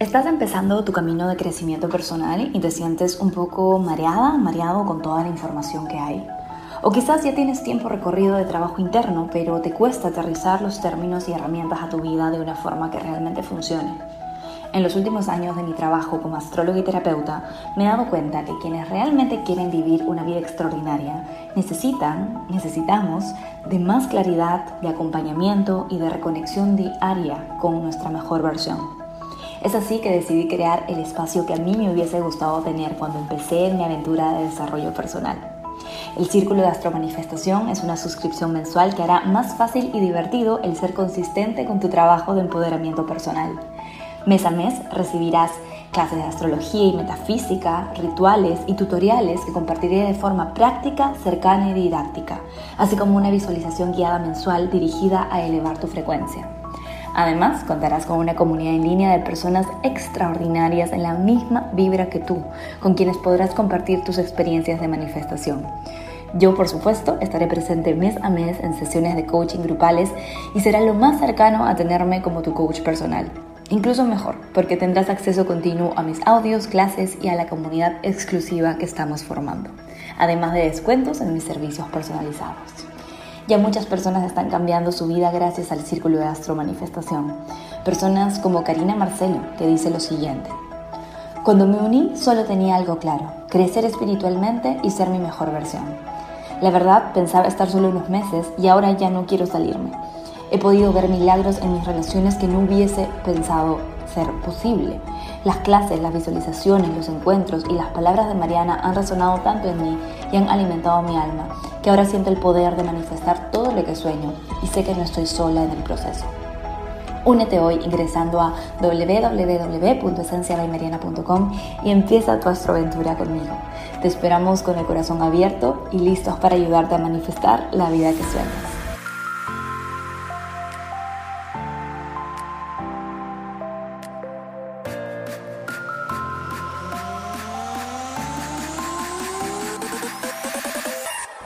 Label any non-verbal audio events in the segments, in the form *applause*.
Estás empezando tu camino de crecimiento personal y te sientes un poco mareada, mareado con toda la información que hay. O quizás ya tienes tiempo recorrido de trabajo interno, pero te cuesta aterrizar los términos y herramientas a tu vida de una forma que realmente funcione. En los últimos años de mi trabajo como astrólogo y terapeuta, me he dado cuenta que quienes realmente quieren vivir una vida extraordinaria necesitan, necesitamos de más claridad, de acompañamiento y de reconexión diaria con nuestra mejor versión. Es así que decidí crear el espacio que a mí me hubiese gustado tener cuando empecé mi aventura de desarrollo personal. El Círculo de Astromanifestación es una suscripción mensual que hará más fácil y divertido el ser consistente con tu trabajo de empoderamiento personal. Mes a mes recibirás clases de astrología y metafísica, rituales y tutoriales que compartiré de forma práctica, cercana y didáctica, así como una visualización guiada mensual dirigida a elevar tu frecuencia. Además, contarás con una comunidad en línea de personas extraordinarias en la misma vibra que tú, con quienes podrás compartir tus experiencias de manifestación. Yo, por supuesto, estaré presente mes a mes en sesiones de coaching grupales y será lo más cercano a tenerme como tu coach personal. Incluso mejor, porque tendrás acceso continuo a mis audios, clases y a la comunidad exclusiva que estamos formando, además de descuentos en mis servicios personalizados. Ya muchas personas están cambiando su vida gracias al Círculo de Astro Manifestación. Personas como Karina Marcelo, que dice lo siguiente. Cuando me uní solo tenía algo claro, crecer espiritualmente y ser mi mejor versión. La verdad pensaba estar solo unos meses y ahora ya no quiero salirme. He podido ver milagros en mis relaciones que no hubiese pensado ser posible. Las clases, las visualizaciones, los encuentros y las palabras de Mariana han resonado tanto en mí y han alimentado mi alma, que ahora siento el poder de manifestar todo lo que sueño y sé que no estoy sola en el proceso. Únete hoy ingresando a www.esenciabaymariana.com y empieza tu astroaventura conmigo. Te esperamos con el corazón abierto y listos para ayudarte a manifestar la vida que sueñas.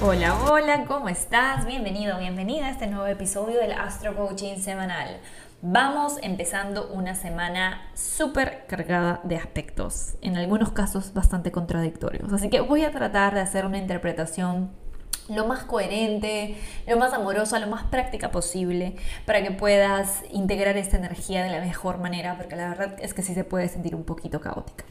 Hola, hola, ¿cómo estás? Bienvenido, bienvenida a este nuevo episodio del Astro Coaching Semanal. Vamos empezando una semana súper cargada de aspectos, en algunos casos bastante contradictorios. Así que voy a tratar de hacer una interpretación lo más coherente, lo más amorosa, lo más práctica posible para que puedas integrar esta energía de la mejor manera, porque la verdad es que sí se puede sentir un poquito caótica.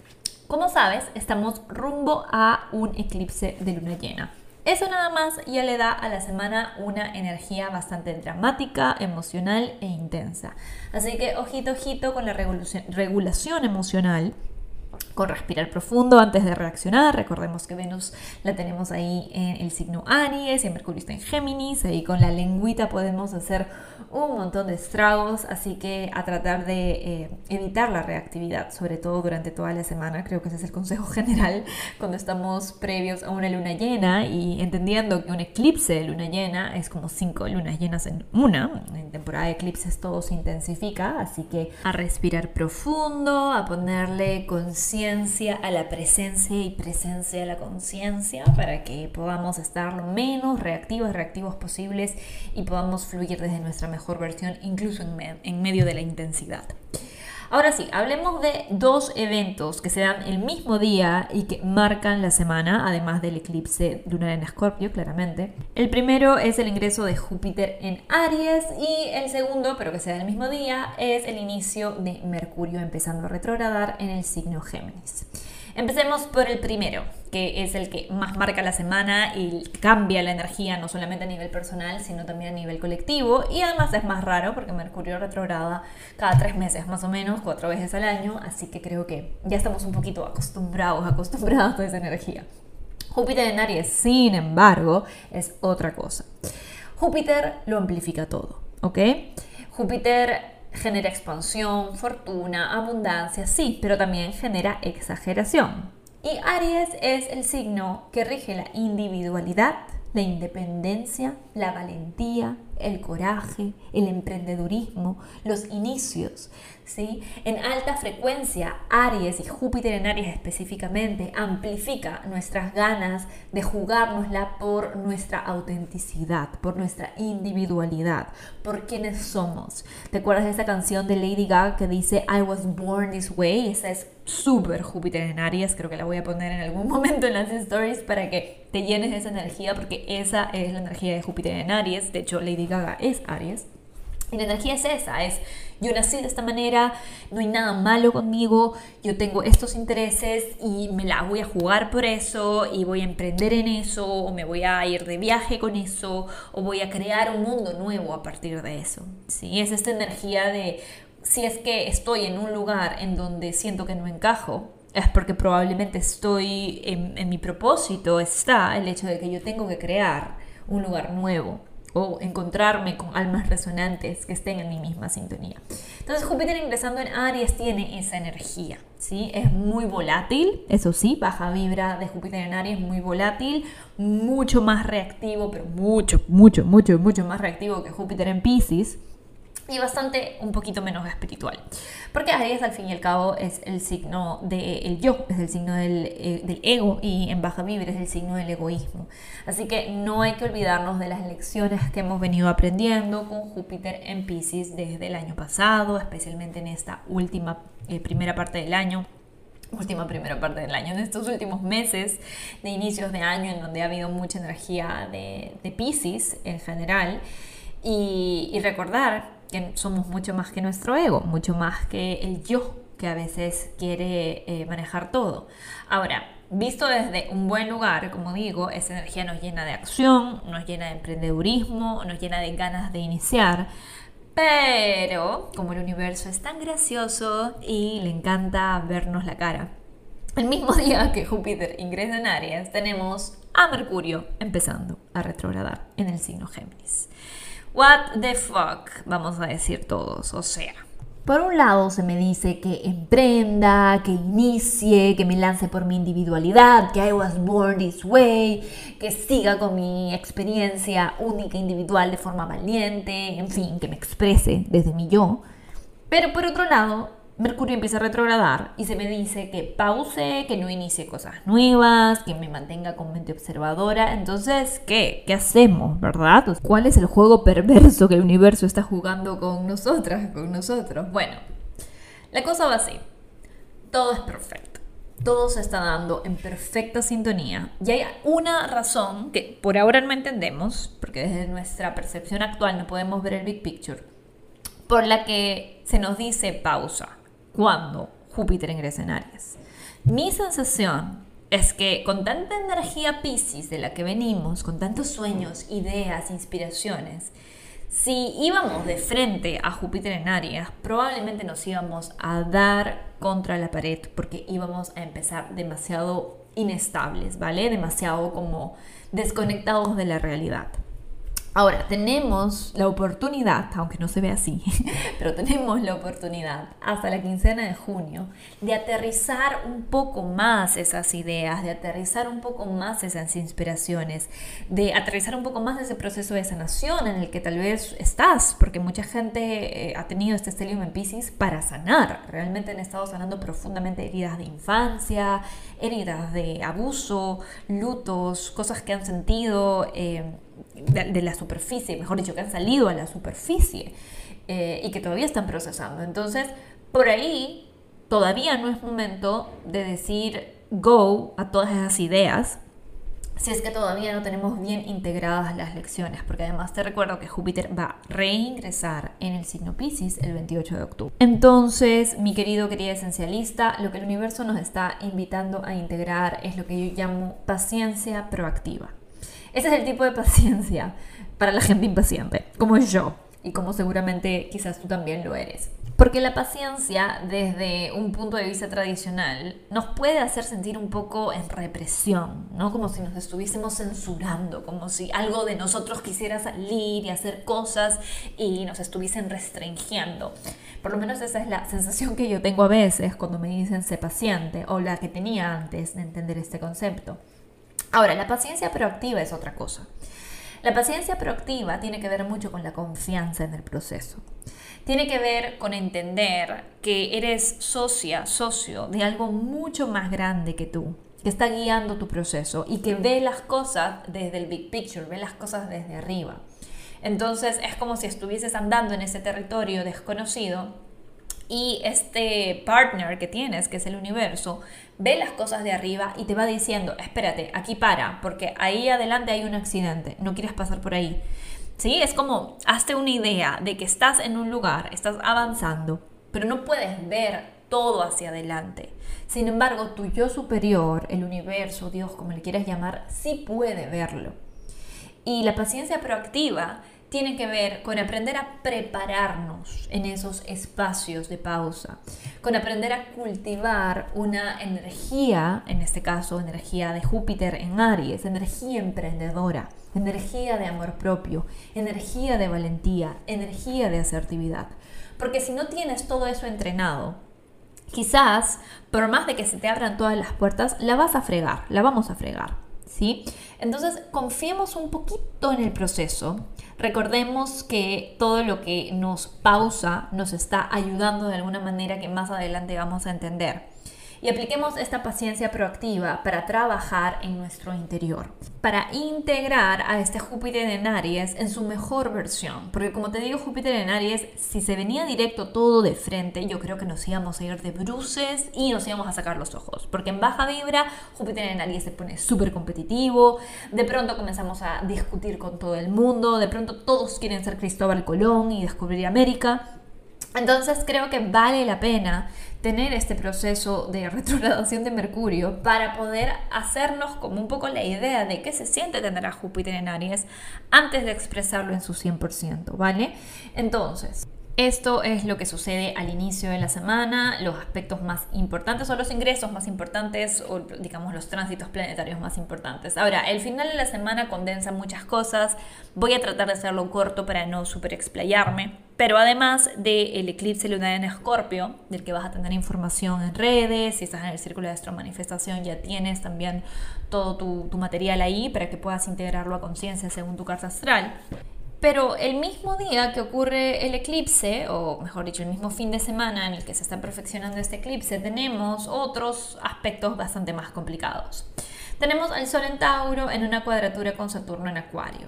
Como sabes, estamos rumbo a un eclipse de luna llena. Eso nada más ya le da a la semana una energía bastante dramática, emocional e intensa. Así que ojito, ojito con la regulación emocional con respirar profundo antes de reaccionar. Recordemos que Venus la tenemos ahí en el signo Aries y Mercurio está en Géminis. Ahí con la lengüita podemos hacer un montón de estragos, así que a tratar de eh, evitar la reactividad, sobre todo durante toda la semana. Creo que ese es el consejo *laughs* general cuando estamos previos a una luna llena y entendiendo que un eclipse de luna llena es como cinco lunas llenas en una. En temporada de eclipses todo se intensifica, así que a respirar profundo, a ponerle conciencia a la presencia y presencia a la conciencia para que podamos estar lo menos reactivos, reactivos posibles y podamos fluir desde nuestra mejor versión, incluso en, medio de la intensidad. Ahora sí, hablemos de dos eventos que se dan el mismo día y que marcan la semana, además del eclipse lunar en Escorpio, claramente. El primero es el ingreso de Júpiter en Aries y el segundo, pero que se da el mismo día, es el inicio de Mercurio empezando a retrogradar en el signo Géminis. Empecemos por el primero, que es el que más marca la semana y cambia la energía no solamente a nivel personal, sino también a nivel colectivo. Y además es más raro porque Mercurio retrograda cada tres meses más o menos, cuatro veces al año, así que creo que ya estamos un poquito acostumbrados, acostumbrados a esa energía. Júpiter en Aries, sin embargo, es otra cosa. Júpiter lo amplifica todo, ¿ok? Júpiter genera expansión, fortuna, abundancia, sí, pero también genera exageración. Y Aries es el signo que rige la individualidad, la independencia, la valentía, el coraje, el emprendedurismo, los inicios. ¿sí? En alta frecuencia, Aries y Júpiter en Aries específicamente amplifica nuestras ganas de jugárnosla por nuestra autenticidad, por nuestra individualidad, por quienes somos. ¿Te acuerdas de esa canción de Lady Gaga que dice I was born this way? Esa es súper Júpiter en Aries, creo que la voy a poner en algún *laughs* momento en las stories para que te llenes de esa energía porque esa es la energía de Júpiter en Aries. De hecho, Lady Gaga es Aries. Y la energía es esa, es yo nací de esta manera, no hay nada malo conmigo, yo tengo estos intereses y me la voy a jugar por eso y voy a emprender en eso o me voy a ir de viaje con eso o voy a crear un mundo nuevo a partir de eso. ¿sí? Es esta energía de si es que estoy en un lugar en donde siento que no encajo, es porque probablemente estoy en, mi propósito, está el hecho de que yo tengo que crear un lugar nuevo o encontrarme con almas resonantes que estén en mi misma sintonía. Entonces Júpiter ingresando en Aries tiene esa energía, ¿sí? Es muy volátil, eso sí, baja vibra de Júpiter en Aries, muy volátil, mucho más reactivo, pero mucho, mucho, mucho, mucho más reactivo que Júpiter en Pisces y bastante un poquito menos espiritual. Porque Aries al fin y al cabo es el signo del yo, es el signo del, eh, del, ego y en baja vibra es el signo del egoísmo. Así que no hay que olvidarnos de las lecciones que hemos venido aprendiendo con Júpiter en Pisces desde el año pasado, especialmente en esta última eh, primera parte del año última primera parte del año, en estos últimos meses de inicios de año en donde ha habido mucha energía de, de Pisces en general y, y recordar que somos mucho más que nuestro ego, mucho más que el yo que a veces quiere eh, manejar todo. Ahora, visto desde un buen lugar, como digo, esa energía nos llena de acción, nos llena de emprendedurismo, nos llena de ganas de iniciar. Pero, como el universo es tan gracioso y le encanta vernos la cara, el mismo *laughs* día que Júpiter ingresa en Aries, tenemos a Mercurio empezando a retrogradar en el signo Géminis. What the fuck, vamos a decir todos, o sea. Por un lado se me dice que emprenda, que inicie, que me lance por mi individualidad, que I was born this way, que siga con mi experiencia única individual de forma valiente, en fin, que me exprese desde mi yo. Pero por otro lado, Mercurio empieza a retrogradar y se me dice que pause, que no inicie cosas nuevas, que me mantenga con mente observadora. Entonces, ¿qué? ¿Qué hacemos, verdad? ¿Cuál es el juego perverso que el universo está jugando con nosotras, con nosotros? Bueno, la cosa va así. Todo es perfecto. Todo se está dando en perfecta sintonía. Y hay una razón que por ahora no entendemos, porque desde nuestra percepción actual no podemos ver el big picture, por la que se nos dice pausa cuando Júpiter ingresa en Aries. Mi sensación es que con tanta energía Pisces de la que venimos, con tantos sueños, ideas, inspiraciones, si íbamos de frente a Júpiter en Aries, probablemente nos íbamos a dar contra la pared porque íbamos a empezar demasiado inestables, ¿vale? Demasiado como desconectados de la realidad. Ahora, tenemos la oportunidad, aunque no se ve así, *laughs* pero tenemos la oportunidad hasta la quincena de junio de aterrizar un poco más esas ideas, de aterrizar un poco más esas inspiraciones, de aterrizar un poco más ese proceso de sanación en el que tal vez estás, porque mucha gente eh, ha tenido este estelium en Pisces para sanar. Realmente han estado sanando profundamente heridas de infancia, heridas de abuso, lutos, cosas que han sentido. Eh, de, la superficie, mejor dicho, que han salido a la superficie eh, y que todavía están procesando. Entonces, por ahí todavía no es momento de decir go a todas esas ideas si es que todavía no tenemos bien integradas las lecciones, porque además te recuerdo que Júpiter va a reingresar en el signo Pisces el 28 de octubre. Entonces, mi querido, querida esencialista, lo que el universo nos está invitando a integrar es lo que yo llamo paciencia proactiva. Ese es el tipo de paciencia para la gente impaciente, como yo y como seguramente quizás tú también lo eres. Porque la paciencia, desde un punto de vista tradicional, nos puede hacer sentir un poco en represión, ¿no? Como si nos estuviésemos censurando, como si algo de nosotros quisiera salir y hacer cosas y nos estuviesen restringiendo. Por lo menos esa es la sensación que yo tengo a veces cuando me dicen sé paciente o la que tenía antes de entender este concepto. Ahora, la paciencia proactiva es otra cosa. La paciencia proactiva tiene que ver mucho con la confianza en el proceso tiene que ver con entender que eres socia, socio de algo mucho más grande que tú, que está guiando tu proceso y que ve las cosas desde el big picture, ve las cosas desde arriba. Entonces es como si estuvieses andando en ese territorio desconocido y este partner que tienes, que es el universo, ve las cosas de arriba y te va diciendo, espérate, aquí para, porque ahí adelante hay un accidente, no quieres pasar por ahí. ¿Sí? Es como, hazte una idea de que estás en un lugar, estás avanzando, pero no puedes ver todo hacia adelante. Sin embargo, tu yo superior, el universo, Dios, como le quieras llamar, sí puede verlo. Y la paciencia proactiva tiene que ver con aprender a prepararnos en esos espacios de pausa, con aprender a cultivar una energía, en este caso energía de Júpiter en Aries, energía emprendedora, energía de amor propio, energía de valentía, energía de asertividad. Porque si no tienes todo eso entrenado, quizás, por más de que se te abran todas las puertas, la vas a fregar, la vamos a fregar. ¿Sí? Entonces, confiemos un poquito en el proceso, Recordemos que todo lo que nos pausa nos está ayudando de alguna manera que más adelante vamos a entender y apliquemos esta paciencia proactiva para trabajar en nuestro interior, para integrar a este Júpiter en Aries en su mejor versión. Porque como te digo, Júpiter en Aries, si se venía directo todo de frente, yo creo que nos íbamos a ir de bruces y nos íbamos a sacar los ojos. Porque en baja vibra, Júpiter en Aries se pone súper competitivo, de pronto comenzamos a discutir con todo el mundo, de pronto todos quieren ser Cristóbal Colón y descubrir América. Entonces creo que vale la pena tener este proceso de *laughs* retrogradación de Mercurio para poder hacernos como un poco la idea de qué se siente tener a Júpiter en Aries antes de expresarlo en su 100%, ¿vale? Entonces, esto es lo que sucede al inicio de la semana, los aspectos más importantes o los ingresos más importantes o digamos los tránsitos planetarios más importantes. Ahora, el final de la semana condensa muchas cosas, voy a tratar de hacerlo corto para no super explayarme, pero además del eclipse lunar en Escorpio, del que vas a tener información en redes, si estás en el círculo de astromanifestación ya tienes también todo tu, tu material ahí para que puedas integrarlo a conciencia según tu carta astral. Pero el mismo día que ocurre el eclipse, o mejor dicho, el mismo fin de semana en el que se está perfeccionando este eclipse, tenemos otros aspectos bastante más complicados. Tenemos al Sol en Tauro en una cuadratura con Saturno en Acuario.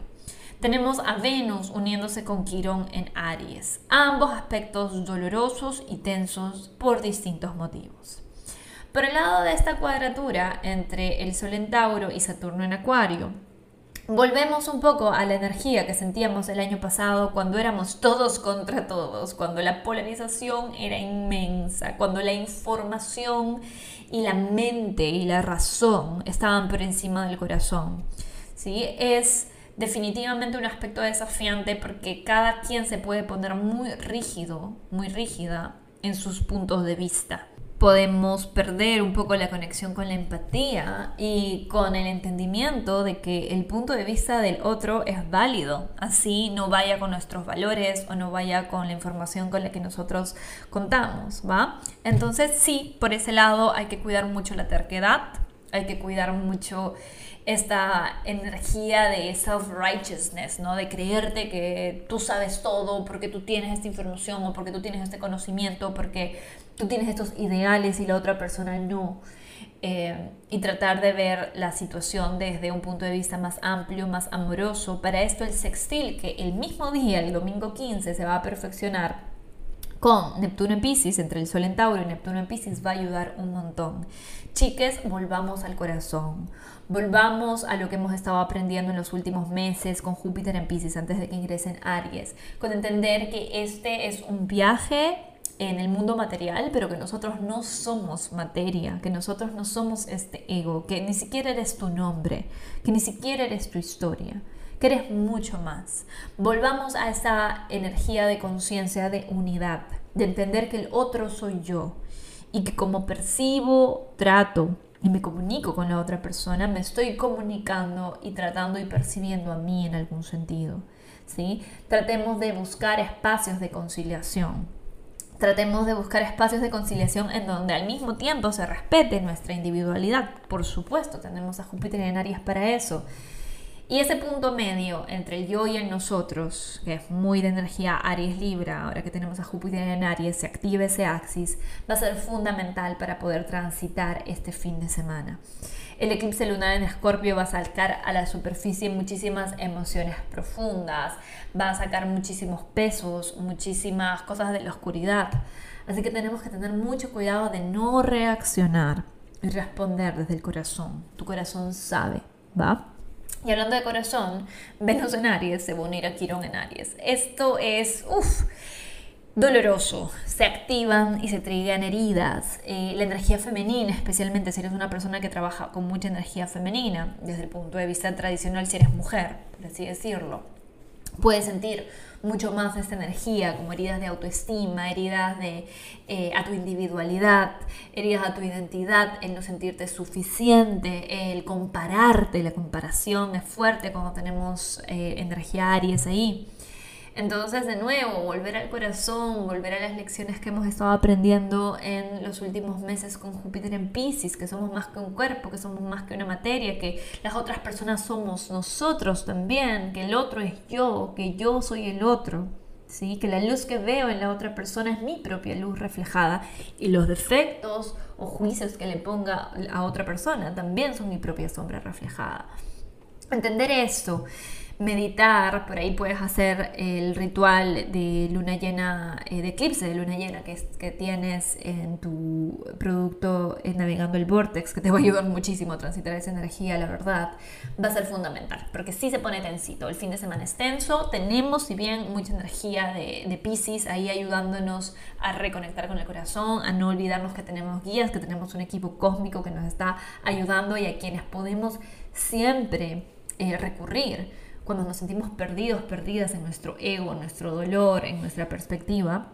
Tenemos a Venus uniéndose con Quirón en Aries. Ambos aspectos dolorosos y tensos por distintos motivos. Por el lado de esta cuadratura entre el Sol en Tauro y Saturno en Acuario, Volvemos un poco a la energía que sentíamos el año pasado cuando éramos todos contra todos, cuando la polarización era inmensa, cuando la información y la mente y la razón estaban por encima del corazón. ¿sí? Es definitivamente un aspecto desafiante porque cada quien se puede poner muy rígido, muy rígida en sus puntos de vista podemos perder un poco la conexión con la empatía y con el entendimiento de que el punto de vista del otro es válido, así no vaya con nuestros valores o no vaya con la información con la que nosotros contamos, ¿va? Entonces sí, por ese lado hay que cuidar mucho la terquedad, hay que cuidar mucho esta energía de self-righteousness, ¿no? De creerte que tú sabes todo porque tú tienes esta información o porque tú tienes este conocimiento, porque tú tienes estos ideales y la otra persona no. Eh, y tratar de ver la situación desde un punto de vista más amplio, más amoroso. Para esto el sextil, que el mismo día, el domingo 15, se va a perfeccionar con Neptuno en Pisces, entre el Sol en Tauro y Neptuno en Pisces, va a ayudar un montón. Chiques, volvamos al corazón, volvamos a lo que hemos estado aprendiendo en los últimos meses con Júpiter en Pisces antes de que ingresen Aries, con entender que este es un viaje en el mundo material, pero que nosotros no somos materia, que nosotros no somos este ego, que ni siquiera eres tu nombre, que ni siquiera eres tu historia, que eres mucho más. Volvamos a esa energía de conciencia, de unidad. de entender que el otro soy yo y que como percibo, trato y me comunico con la otra persona, me estoy comunicando y tratando y percibiendo a mí en algún sentido. ¿sí? Tratemos de buscar espacios de conciliación. Tratemos de buscar espacios de conciliación en donde al mismo tiempo se respete nuestra individualidad. Por supuesto, tenemos a Júpiter en Aries para eso. Y ese punto medio entre el yo y el nosotros, que es muy de energía Aries Libra, ahora que tenemos a Júpiter en Aries, se activa ese axis, va a ser fundamental para poder transitar este fin de semana. El eclipse lunar en Escorpio va a sacar a la superficie muchísimas emociones profundas, va a sacar muchísimos pesos, muchísimas cosas de la oscuridad. Así que tenemos que tener mucho cuidado de no reaccionar y responder desde el corazón. Tu corazón sabe, ¿va? Y hablando de corazón, Venus en Aries se va a unir a Quirón en Aries. Esto es, uff, doloroso. Se activan y se trigan heridas. Eh, la energía femenina, especialmente si eres una persona que trabaja con mucha energía femenina, desde el punto de vista tradicional, si eres mujer, por así decirlo, puedes sentir mucho más esta energía, como heridas de autoestima, heridas de, eh, a tu individualidad, heridas a tu identidad, el no sentirte suficiente, el compararte, la comparación es fuerte cuando tenemos eh, energía Aries ahí. Entonces, de nuevo, volver al corazón, volver a las lecciones que hemos estado aprendiendo en los últimos meses con Júpiter en Pisces, que somos más que un cuerpo, que somos más que una materia, que las otras personas somos nosotros también, que el otro es yo, que yo soy el otro. ¿Sí? que la luz que veo en la otra persona es mi propia luz reflejada y los defectos o juicios que le ponga a otra persona también son mi propia sombra reflejada. Entender esto meditar, por ahí puedes hacer el ritual de luna llena, eh, de eclipse de luna llena que, que tienes en tu producto eh, Navegando el Vortex, que te va a ayudar muchísimo a transitar esa energía, la verdad, va a ser fundamental, porque si se pone tensito, el fin de semana es tenso, tenemos si bien mucha energía de, de Pisces ahí ayudándonos a reconectar con el corazón, a no olvidarnos que tenemos guías, que tenemos un equipo cósmico que nos está ayudando y a quienes podemos siempre eh, recurrir cuando nos sentimos perdidos, perdidas en nuestro ego, en nuestro dolor, en nuestra perspectiva,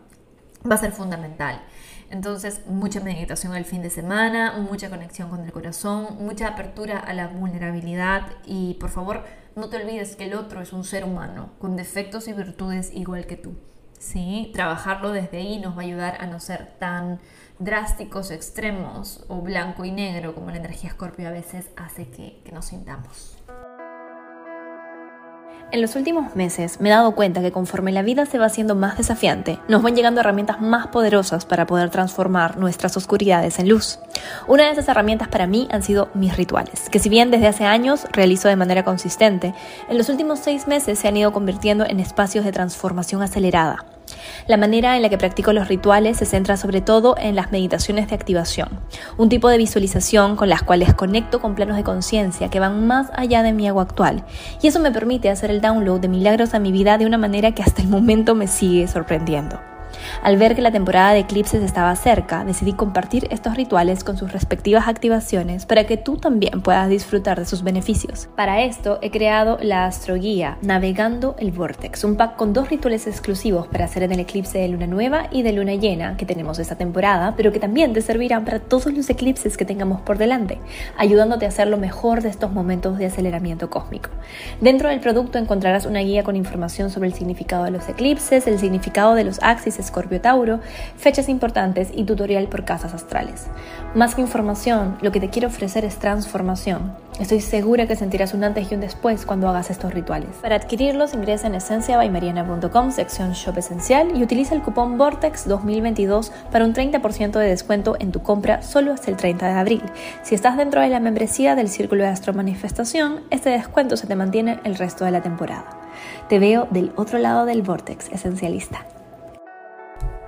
va a ser fundamental. Entonces, mucha meditación el fin de semana, mucha conexión con el corazón, mucha apertura a la vulnerabilidad y por favor, no te olvides que el otro es un ser humano con defectos y virtudes igual que tú. ¿sí? Trabajarlo desde ahí nos va a ayudar a no ser tan drásticos, extremos o blanco y negro como la energía escorpio a veces hace que, que nos sintamos. En los últimos meses me he dado cuenta que conforme la vida se va haciendo más desafiante, nos van llegando herramientas más poderosas para poder transformar nuestras oscuridades en luz. Una de esas herramientas para mí han sido mis rituales, que si bien desde hace años realizo de manera consistente, en los últimos seis meses se han ido convirtiendo en espacios de transformación acelerada la manera en la que practico los rituales se centra sobre todo en las meditaciones de activación, un tipo de visualización con las cuales conecto con planos de conciencia que van más allá de mi ego actual, y eso me permite hacer el download de milagros a mi vida de una manera que hasta el momento me sigue sorprendiendo. Al ver que la temporada de eclipses estaba cerca, decidí compartir estos rituales con sus respectivas activaciones para que tú también puedas disfrutar de sus beneficios. Para esto he creado la astroguía Navegando el Vortex, un pack con dos rituales exclusivos para hacer en el eclipse de luna nueva y de luna llena que tenemos esta temporada, pero que también te servirán para todos los eclipses que tengamos por delante, ayudándote a hacer lo mejor de estos momentos de aceleramiento cósmico. Dentro del producto encontrarás una guía con información sobre el significado de los eclipses, el significado de los axis Escorpio Tauro, fechas importantes y tutorial por casas astrales. Más que información, lo que te quiero ofrecer es transformación. Estoy segura que sentirás un antes y un después cuando hagas estos rituales. Para adquirirlos ingresa en esenciabaymariana.com, sección Shop Esencial y utiliza el cupón Vortex 2022 para un 30% de descuento en tu compra solo hasta el 30 de abril. Si estás dentro de la membresía del Círculo de Astro Manifestación, este descuento se te mantiene el resto de la temporada. Te veo del otro lado del Vortex, esencialista.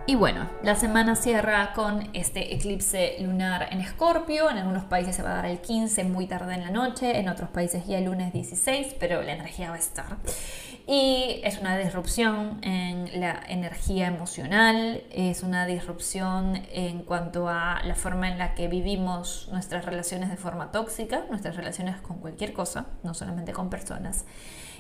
Y bueno, la semana cierra con este eclipse lunar en Escorpio. En algunos países se va a dar el 15 muy tarde en la noche, en otros países ya el lunes 16, pero la energía va a estar. Y es una disrupción en la energía emocional, es una disrupción en cuanto a la forma en la que vivimos nuestras relaciones de forma tóxica, nuestras relaciones con cualquier cosa, no solamente con personas.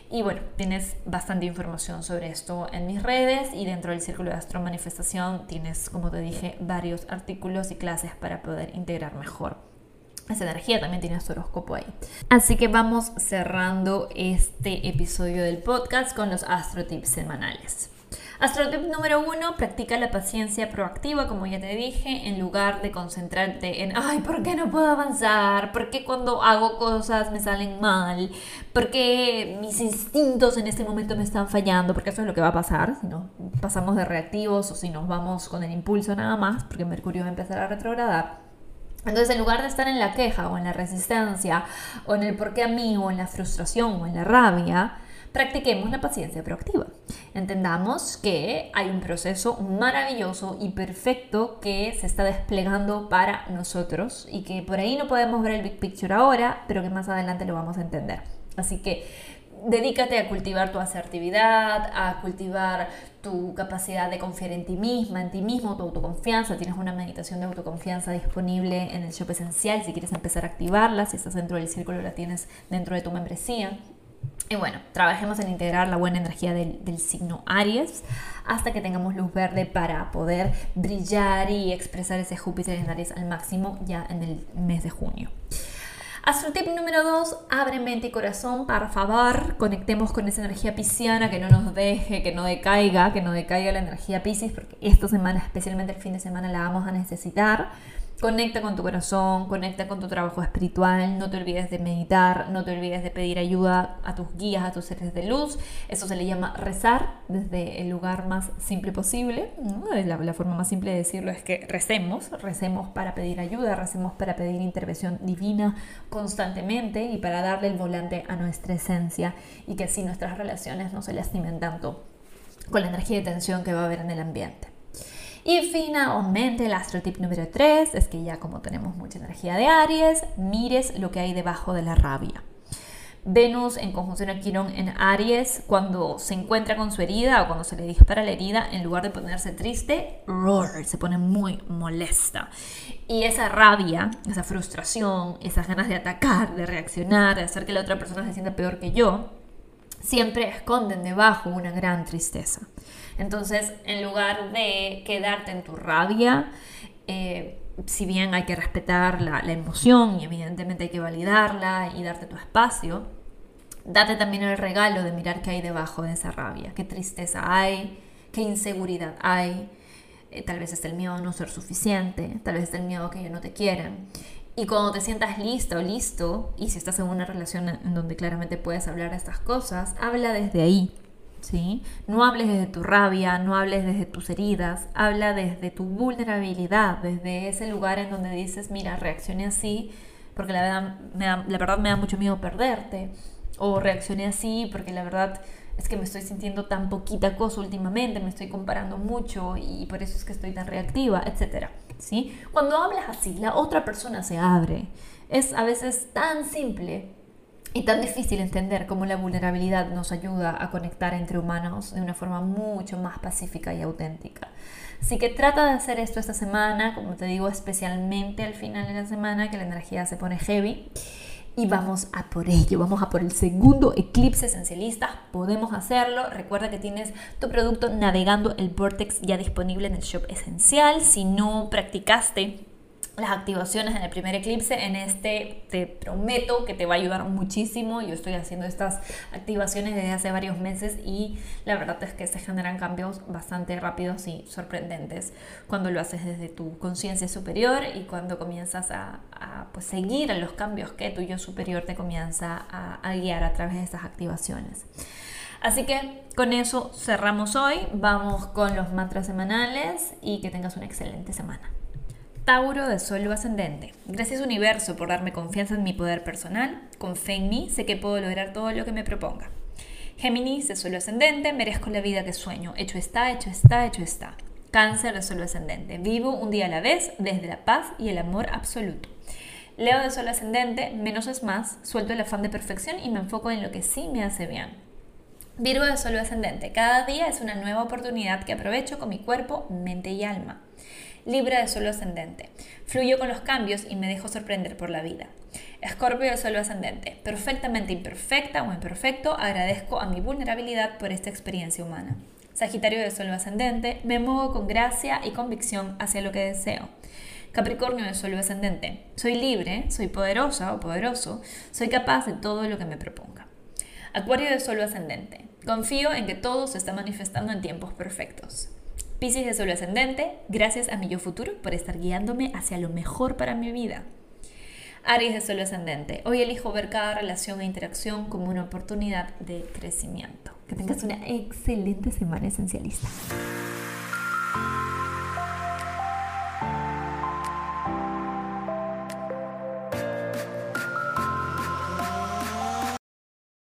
Y bueno, tienes bastante información sobre esto en mis redes y dentro del Círculo de Astro Manifestación tienes, como te dije, varios artículos y clases para poder integrar mejor esa energía también tiene su horóscopo ahí. Así que vamos cerrando este episodio del podcast con los astro tips semanales. Astrotip número uno, practica la paciencia proactiva, como ya te dije, en lugar de concentrarte en, ay, ¿por qué no puedo avanzar? ¿Por qué cuando hago cosas me salen mal? ¿Por qué mis instintos en este momento me están fallando? Porque eso es lo que va a pasar si no pasamos de reactivos o si nos vamos con el impulso nada más, porque Mercurio va a empezar a retrogradar. Entonces, en lugar de estar en la queja o en la resistencia o en el por qué a mí o en la frustración o en la rabia, practiquemos la paciencia proactiva. Entendamos que hay un proceso maravilloso y perfecto que se está desplegando para nosotros y que por ahí no podemos ver el big picture ahora, pero que más adelante lo vamos a entender. Así que dedícate a cultivar tu asertividad, a cultivar tu capacidad de confiar en ti misma, en ti mismo, tu autoconfianza. Tienes una meditación de autoconfianza disponible en el shop esencial si quieres empezar a activarla, si estás dentro del círculo la tienes dentro de tu membresía. Y bueno, trabajemos en integrar la buena energía del, signo Aries hasta que tengamos luz verde para poder brillar y expresar ese Júpiter en Aries al máximo ya en el mes de junio. Astro tip número 2, abre mente y corazón, por favor, conectemos con esa energía pisciana que no nos deje, que no decaiga, que no decaiga la energía piscis, porque esta semana, especialmente el fin de semana, la vamos a necesitar. Conecta con tu corazón, conecta con tu trabajo espiritual, no te olvides de meditar, no te olvides de pedir ayuda a tus guías, a tus seres de luz. Eso se le llama rezar desde el lugar más simple posible. La, la, forma más simple de decirlo es que recemos, recemos para pedir ayuda, recemos para pedir intervención divina constantemente y para darle el volante a nuestra esencia y que así nuestras relaciones no se lastimen tanto con la energía de tensión que va a haber en el ambiente. Y finalmente el astrotip número 3 es que ya como tenemos mucha energía de Aries, mires lo que hay debajo de la rabia. Venus en conjunción a Quirón en Aries, cuando se encuentra con su herida o cuando se le dispara la herida, en lugar de ponerse triste, roar, se pone muy molesta. Y esa rabia, esa frustración, esas ganas de atacar, de reaccionar, de hacer que la otra persona se sienta peor que yo, siempre esconden debajo una gran tristeza. Entonces, en lugar de quedarte en tu rabia, eh, si bien hay que respetar la, emoción y evidentemente hay que validarla y darte tu espacio, date también el regalo de mirar qué hay debajo de esa rabia, qué tristeza hay, qué inseguridad hay. Eh, tal vez es el miedo a no ser suficiente, tal vez es el miedo a que ellos no te quieran. Y cuando te sientas listo o listo, y si estás en una relación en donde claramente puedes hablar de estas cosas, habla desde ahí. ¿Sí? No hables desde tu rabia, no hables desde tus heridas, habla desde tu vulnerabilidad, desde ese lugar en donde dices, mira, reaccioné así porque la verdad me da, la verdad me da mucho miedo perderte, o reaccioné así porque la verdad es que me estoy sintiendo tan poquita cosa últimamente, me estoy comparando mucho y por eso es que estoy tan reactiva, etc. ¿sí? Cuando hablas así, la otra persona se abre. Es a veces tan simple y tan difícil entender cómo la vulnerabilidad nos ayuda a conectar entre humanos de una forma mucho más pacífica y auténtica. Así que trata de hacer esto esta semana, como te digo, especialmente al final de la semana que la energía se pone heavy. Y vamos a por ello, vamos a por el segundo eclipse esencialista. Podemos hacerlo. Recuerda que tienes tu producto navegando el Vortex ya disponible en el shop esencial. Si no practicaste las activaciones en el primer eclipse. En este te prometo que te va a ayudar muchísimo. Yo estoy haciendo estas activaciones desde hace varios meses y la verdad es que se generan cambios bastante rápidos y sorprendentes cuando lo haces desde tu conciencia superior y cuando comienzas a, pues, seguir a los cambios que tu yo superior te comienza a, a guiar a través de estas activaciones. Así que con eso cerramos hoy. Vamos con los mantras semanales y que tengas una excelente semana. Tauro de Sol ascendente. Gracias universo por darme confianza en mi poder personal. Con fe en mí sé que puedo lograr todo lo que me proponga. Géminis de Sol ascendente. Merezco la vida que sueño. Hecho está, hecho está, hecho está. Cáncer de Sol ascendente. Vivo un día a la vez desde la paz y el amor absoluto. Leo de Sol ascendente. Menos es más. Suelto el afán de perfección y me enfoco en lo que sí me hace bien. Virgo de Sol ascendente. Cada día es una nueva oportunidad que aprovecho con mi cuerpo, mente y alma. Libra de Sol ascendente. Fluyo con los cambios y me dejo sorprender por la vida. Escorpio de Sol ascendente, perfectamente imperfecta o imperfecto, agradezco a mi vulnerabilidad por esta experiencia humana. Sagitario de Sol ascendente, me muevo con gracia y convicción hacia lo que deseo. Capricornio de Sol ascendente, soy libre, soy poderosa o poderoso, soy capaz de todo lo que me proponga. Acuario de Sol ascendente, confío en que todo se está manifestando en tiempos perfectos. Piscis de Sol ascendente, gracias a mi yo futuro por estar guiándome hacia lo mejor para mi vida. Aries de Sol ascendente, hoy elijo ver cada relación e interacción como una oportunidad de crecimiento. Que tengas una excelente semana esencialista.